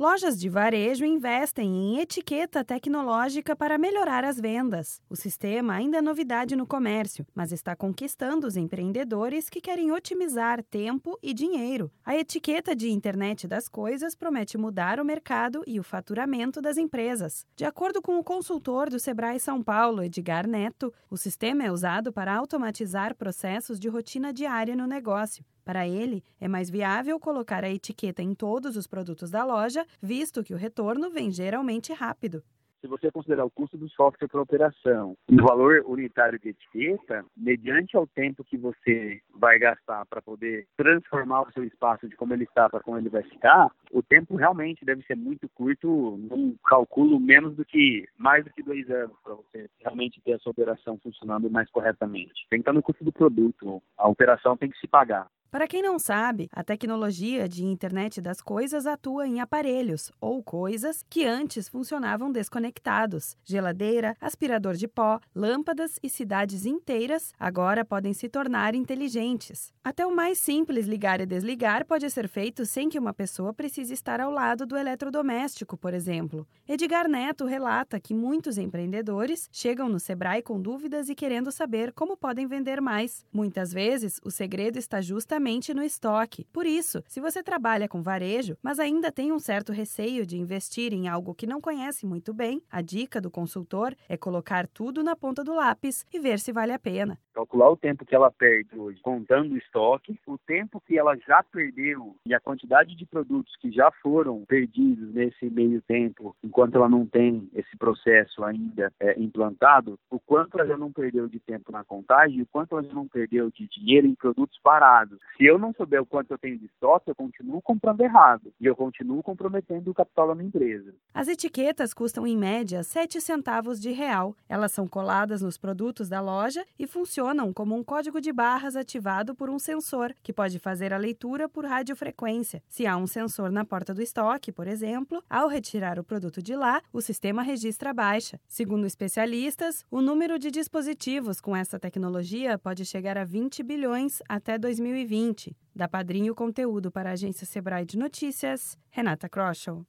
Lojas de varejo investem em etiqueta tecnológica para melhorar as vendas. O sistema ainda é novidade no comércio, mas está conquistando os empreendedores que querem otimizar tempo e dinheiro. A etiqueta de internet das coisas promete mudar o mercado e o faturamento das empresas. De acordo com o consultor do Sebrae São Paulo, Edgar Neto, o sistema é usado para automatizar processos de rotina diária no negócio. Para ele, é mais viável colocar a etiqueta em todos os produtos da loja, visto que o retorno vem geralmente rápido. Se você considerar o custo do software para operação e o valor unitário de etiqueta, mediante ao tempo que você vai gastar para poder transformar o seu espaço de como ele está para como ele vai ficar, o tempo realmente deve ser muito curto, num cálculo menos do que mais do que dois anos para você realmente ter a sua operação funcionando mais corretamente. Tem que estar no custo do produto, a operação tem que se pagar. Para quem não sabe, a tecnologia de internet das coisas atua em aparelhos ou coisas que antes funcionavam desconectados. Geladeira, aspirador de pó, lâmpadas e cidades inteiras agora podem se tornar inteligentes. Até o mais simples ligar e desligar pode ser feito sem que uma pessoa precise estar ao lado do eletrodoméstico, por exemplo. Edgar Neto relata que muitos empreendedores chegam no Sebrae com dúvidas e querendo saber como podem vender mais. Muitas vezes, o segredo está justamente diretamente no estoque. Por isso, se você trabalha com varejo, mas ainda tem um certo receio de investir em algo que não conhece muito bem, a dica do consultor é colocar tudo na ponta do lápis e ver se vale a pena. Calcular o tempo que ela perde hoje contando o estoque, o tempo que ela já perdeu e a quantidade de produtos que já foram perdidos nesse meio tempo, enquanto ela não tem esse processo ainda é, implantado, o quanto ela não perdeu de tempo na contagem e o quanto ela não perdeu de dinheiro em produtos parados. Se eu não souber o quanto eu tenho de estoque, eu continuo comprando errado e eu continuo comprometendo o capital da minha empresa. As etiquetas custam em média 7 centavos de real. Elas são coladas nos produtos da loja e funcionam como um código de barras ativado por um sensor, que pode fazer a leitura por radiofrequência. Se há um sensor na porta do estoque, por exemplo, ao retirar o produto de lá, o sistema registra a baixa. Segundo especialistas, o número de dispositivos com essa tecnologia pode chegar a 20 bilhões até 2020. Da Padrinho Conteúdo para a agência Sebrae de Notícias, Renata Kroschel.